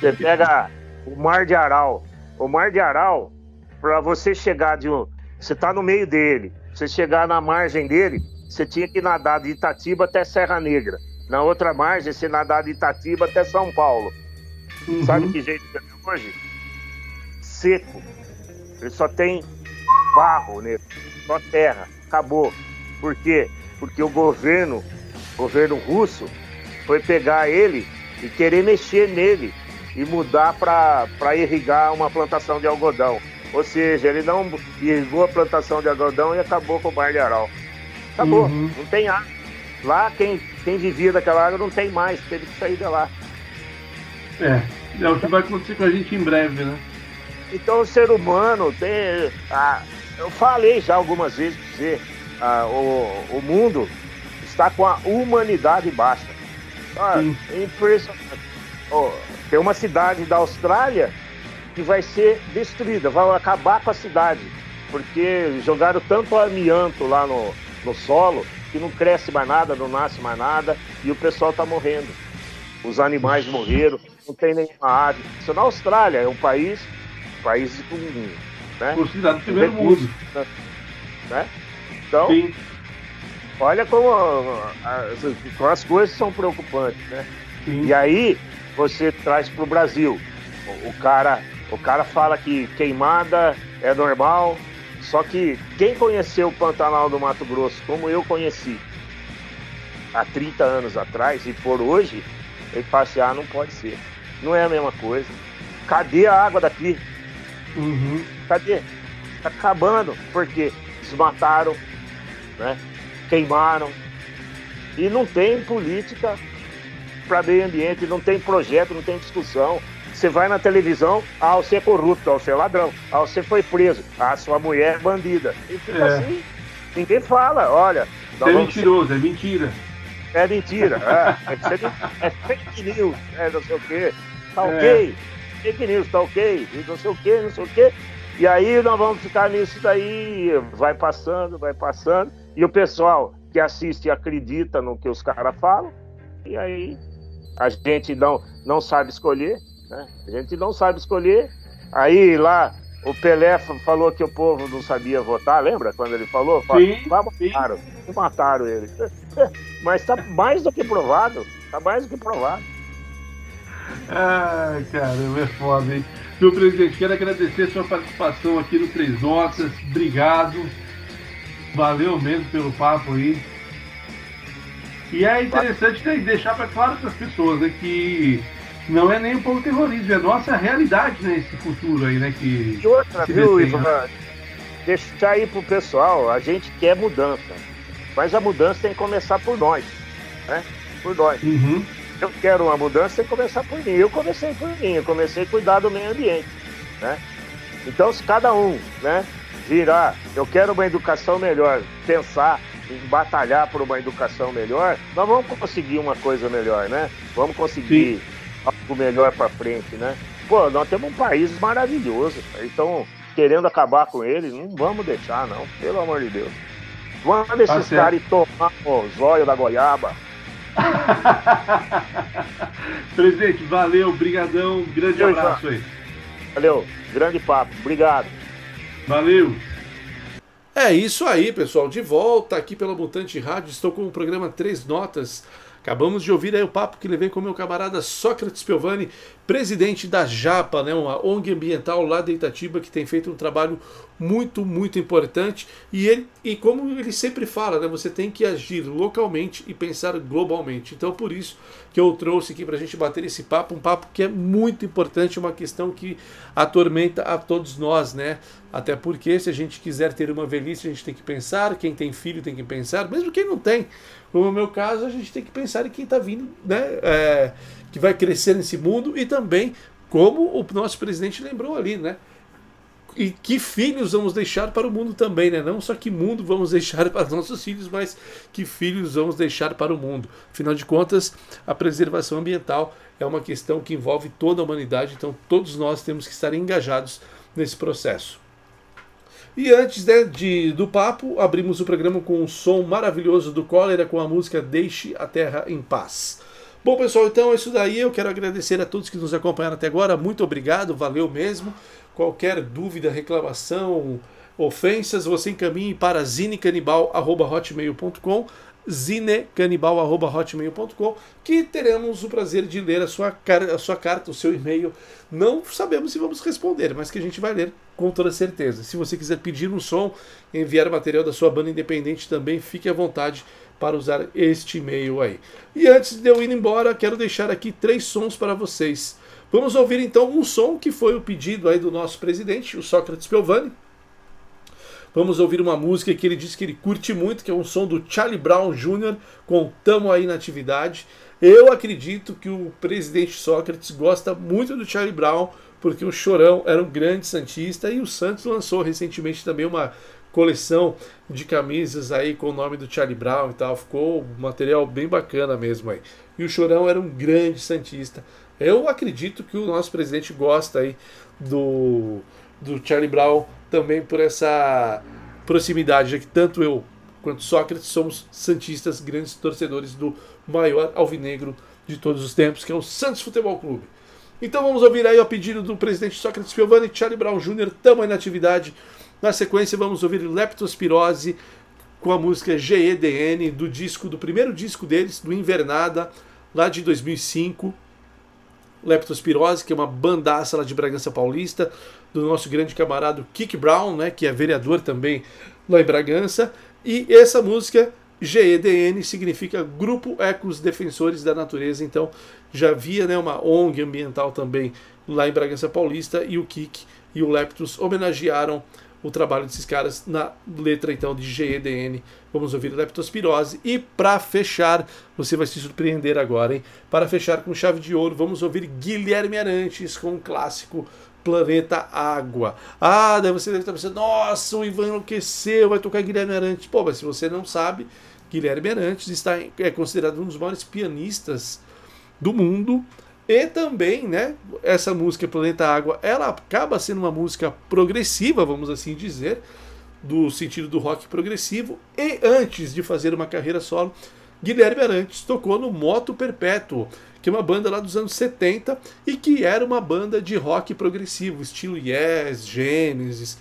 você pega o Mar de Aral. O Mar de Aral, para você chegar de um. Você tá no meio dele. Você chegar na margem dele, você tinha que nadar de Itatiba até Serra Negra. Na outra margem, você nadar de Itatiba até São Paulo. Uhum. Sabe que jeito que é hoje? Seco. Ele só tem barro nele, só terra. Acabou. Por quê? Porque o governo, governo russo, foi pegar ele e querer mexer nele e mudar para irrigar uma plantação de algodão. Ou seja, ele não irrigou a plantação de algodão e acabou com o Mar de Aral. Acabou, Uhum. não tem água. Lá quem, quem vivia daquela água não tem mais, teve que sair de lá. É, é o que vai acontecer com a gente em breve, né? Então o ser humano tem. ah, eu falei já algumas vezes para você, ah, o, o mundo está com a humanidade baixa. Ah, é impressionante. Ó, tem uma cidade da Austrália que vai ser destruída, vai acabar com a cidade, porque jogaram tanto amianto lá no, no solo que não cresce mais nada, não nasce mais nada e o pessoal está morrendo. Os animais morreram, não tem nenhuma ave. Isso na Austrália, é um país, país com. Né? Considerado primeiro recursos, mundo. né? Então, Sim. olha como as, como as coisas são preocupantes, né? Sim. E aí você traz para o Brasil. O, cara, o cara fala que queimada é normal, só que quem conheceu o Pantanal do Mato Grosso, como eu conheci há 30 anos atrás, e por hoje, ele fala assim, ah, não pode ser. Não é a mesma coisa. Cadê a água daqui? Uhum. Cadê? Tá acabando, porque desmataram, né? queimaram. E não tem política para meio ambiente, não tem projeto, não tem discussão. Você vai na televisão, ah, você é corrupto, ah, você é ladrão, ah, você foi preso, ah, sua mulher é bandida. E fica É. assim. Ninguém fala, olha, é mentiroso, é mentira. é mentira. É, é fake news, é não sei o quê. Tá É. ok. Fake news, tá ok. E não sei o quê, não sei o quê. E aí nós vamos ficar nisso daí, vai passando, vai passando. E o pessoal que assiste acredita no que os caras falam. E aí a gente não, não sabe escolher, né? A gente não sabe escolher. Aí lá o Pelé fa- falou que o povo não sabia votar, lembra quando ele falou? Fala- Sim, Mas sim. mataram, mataram ele. Mas tá mais do que provado. Tá mais do que provado. Ai, caramba, é foda, hein? Meu presidente, quero agradecer a sua participação aqui no Três Notas. Obrigado. Valeu mesmo pelo papo aí. E é interessante né, deixar para claro para as pessoas né, que não é nem um pouco terrorismo, é nossa realidade, né? Esse futuro aí, né? Que E outra, Se viu, desenha. Ivan? Deixar aí pro pessoal, a gente quer mudança. Mas a mudança tem que começar por nós. Né? Por nós. Uhum. Eu quero uma mudança, tem que começar por mim. Eu comecei por mim, eu comecei a cuidar do meio ambiente. Né? Então, se cada um né, virar, eu quero uma educação melhor, pensar em batalhar por uma educação melhor, nós vamos conseguir uma coisa melhor, né? Vamos conseguir algo melhor para frente, né? Pô, nós temos um país maravilhoso. Então, querendo acabar com ele, não vamos deixar, não. Pelo amor de Deus. Vamos Tá esses caras ir tomar o zóio da goiaba. Presidente, valeu, brigadão, grande abraço aí. Valeu, grande papo. Obrigado. Valeu. É isso aí, pessoal. De volta aqui pela Mutante Rádio. Estou com o programa Três Notas. Acabamos de ouvir aí o papo que levei com meu camarada Sócrates Piovani, presidente da JAPA, né, uma ONG ambiental lá de Itatiba que tem feito um trabalho muito, muito importante. E ele, e como ele sempre fala, né, você tem que agir localmente e pensar globalmente. Então, por isso que eu trouxe aqui para a gente bater esse papo, um papo que é muito importante, uma questão que atormenta a todos nós, né? Até porque se a gente quiser ter uma velhice, a gente tem que pensar, quem tem filho tem que pensar, mesmo quem não tem. Como no meu caso, a gente tem que pensar em quem está vindo, né? é, que vai crescer nesse mundo e também, como o nosso presidente lembrou ali, né? E que filhos vamos deixar para o mundo também, né? Não só que mundo vamos deixar para os nossos filhos, mas que filhos vamos deixar para o mundo. Afinal de contas, a preservação ambiental é uma questão que envolve toda a humanidade, então todos nós temos que estar engajados nesse processo. E antes né, de, do papo, abrimos o programa com um som maravilhoso do Cólera com a música Deixe a Terra em Paz. Bom, pessoal, então é isso daí. Eu quero agradecer a todos que nos acompanharam até agora. Muito obrigado, valeu mesmo. Qualquer dúvida, reclamação, ofensas, você encaminhe para zinecanibal.hotmail.com zinecanibal.hotmail.com que teremos o prazer de ler a sua, a sua carta, o seu e-mail. Não sabemos se vamos responder, mas que a gente vai ler com toda certeza. Se você quiser pedir um som, enviar material da sua banda independente também, fique à vontade para usar este e-mail aí. E antes de eu ir embora, quero deixar aqui três sons para vocês. Vamos ouvir então um som que foi o pedido aí do nosso presidente, o Sócrates Piovani. Vamos ouvir uma música que ele disse que ele curte muito, que é um som do Charlie Brown Jr. com Tamo Aí na Atividade. Eu acredito que o presidente Sócrates gosta muito do Charlie Brown, porque o Chorão era um grande Santista e o Santos lançou recentemente também uma coleção de camisas aí com o nome do Charlie Brown e tal. Ficou um material bem bacana mesmo aí. E o Chorão era um grande Santista. Eu acredito que o nosso presidente gosta aí do, do Charlie Brown também por essa proximidade, já que tanto eu quanto Sócrates somos santistas, grandes torcedores do maior alvinegro de todos os tempos, que é o Santos Futebol Clube. Então vamos ouvir aí o pedido do presidente Sócrates Piovani, Charlie Brown Jr., tamo aí na atividade. Na sequência vamos ouvir Leptospirose com a música GEDN do disco, do primeiro disco deles, do Invernada, lá de 2005. Leptospirose, que é uma bandaça lá de Bragança Paulista, do nosso grande camarada Kik Brown, né, que é vereador também lá em Bragança. E essa música, GEDN, significa Grupo Ecos Defensores da Natureza. Então já havia né, uma ONG ambiental também lá em Bragança Paulista, e o Kik e o Leptos homenagearam o trabalho desses caras na letra então de GEDN. Vamos ouvir Leptospirose. E para fechar, você vai se surpreender agora, hein? Para fechar com chave de ouro, vamos ouvir Guilherme Arantes com o clássico Planeta Água. Ah, daí você deve estar pensando, nossa, o Ivan enlouqueceu, vai tocar Guilherme Arantes. Pô, mas se você não sabe, Guilherme Arantes está, é considerado um dos maiores pianistas do mundo. E também, né, essa música Planeta Água, ela acaba sendo uma música progressiva, vamos assim dizer, do sentido do rock progressivo. E antes de fazer uma carreira solo, Guilherme Arantes tocou no Moto Perpétuo, que é uma banda lá dos anos 70 e que era uma banda de rock progressivo, estilo Yes, Genesis.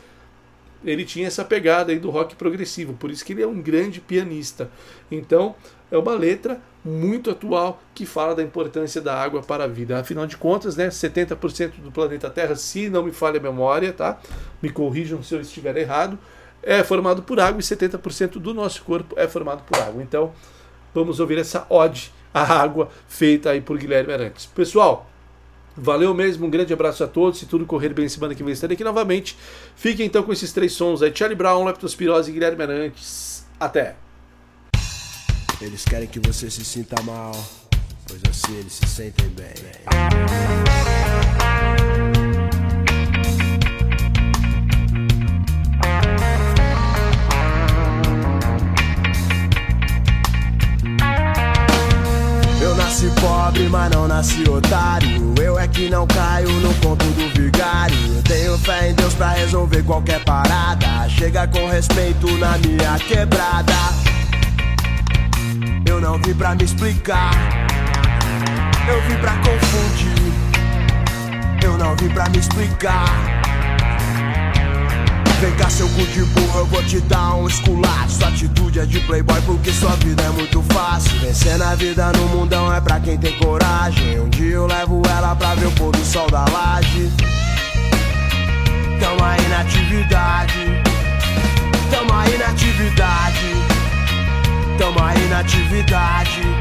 Ele tinha essa pegada aí do rock progressivo, por isso que ele é um grande pianista. Então, é uma letra muito atual que fala da importância da água para a vida. Afinal de contas, né, 70% do planeta Terra, se não me falha a memória, tá? Me corrijam se eu estiver errado, é formado por água e 70% do nosso corpo é formado por água. Então, vamos ouvir essa ode à água feita aí por Guilherme Arantes. Pessoal, Valeu mesmo, um grande abraço a todos. Se tudo correr bem, semana que vem estarei aqui novamente. Fiquem então com esses três sons aí: Charlie Brown, Leptospirose e Guilherme Arantes. Até! Eles querem que você se sinta mal, pois assim eles se sentem bem. Eu nasci pobre, mas não nasci otário. Eu é que não caio no conto do vigário. Tenho fé em Deus pra resolver qualquer parada. Chega com respeito na minha quebrada. Eu não vim pra me explicar, eu vim pra confundir. Eu não vim pra me explicar. Vem cá, seu cu de burro, eu vou te dar um esculacho. Sua atitude é de playboy porque sua vida é muito fácil. Vencer na vida no mundão é pra quem tem coragem. Um dia eu levo ela pra ver o pôr do sol da laje. Tamo aí na atividade, tamo aí na atividade. Tamo aí na atividade. Me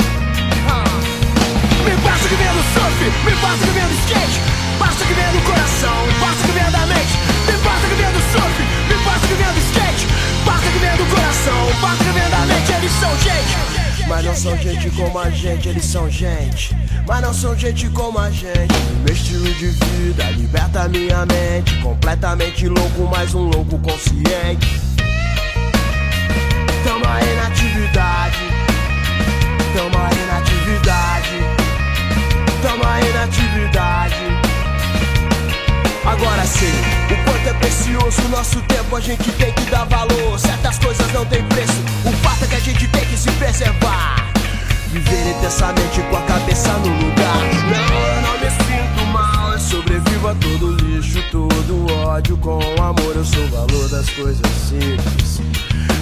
passa que vem do surf, me passa que vem do skate. Passa que vem do coração, passa que vem da mente. Me passa que vem do surf, me passa que vem do skate. Passa que vem do coração, passa que vem da mente. Eles são gente. Mas não são gente como a gente, eles são gente. Mas não são gente como a gente. Meu estilo de vida liberta minha mente. Completamente louco, mas um louco consciente. Tamo aí na atividade. Tamo aí na atividade. Tamo aí na atividade. Agora sim, o quanto é precioso nosso tempo, a gente tem que dar valor. Certas coisas não tem preço, o fato é que a gente tem que se preservar. Viver intensamente com a cabeça no lugar. Não, não sobrevivo a todo lixo, todo ódio com amor. Eu sou o valor das coisas simples.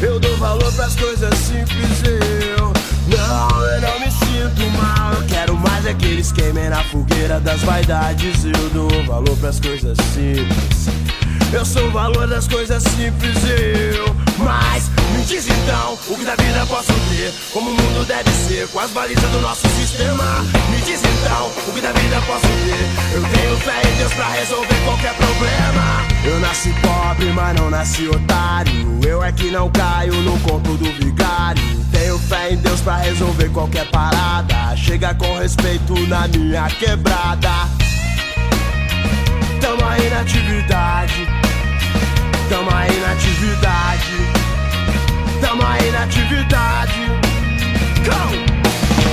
Eu dou valor pras coisas simples, eu Não, eu não me sinto mal Eu quero mais aqueles queimem na fogueira das vaidades Eu dou valor pras coisas simples Eu sou o valor das coisas simples, eu Mas me diz então o que da vida posso ter Como o mundo deve ser com as balizas do nosso sistema. Me diz então o que da vida posso ter Eu tenho fé em Deus pra resolver qualquer problema. Eu nasci pobre, mas não nasci otário. Eu é que não caio no conto do vigário Tenho fé em Deus pra resolver qualquer parada. Chega com respeito na minha quebrada. Tamo aí na atividade Tamo aí na atividade. Tamo aí na atividade!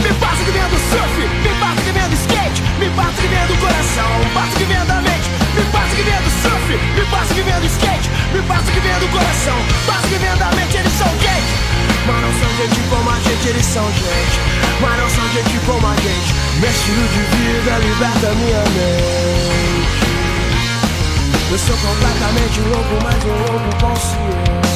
Me passa que vem do surf, me passa que vem do skate Me passa que vem do coração, passa que vem da mente Me passa que vem do surf, me passa que vem do skate Me passa que vem do coração, passa que vem da mente Eles são gays Mas não são gente como a gente, eles são gente. Mas não são gente como a gente. Meu estilo de vida liberta minha mente Eu sou completamente louco, mas um louco consciente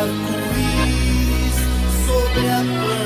arco-íris sobre a plantação.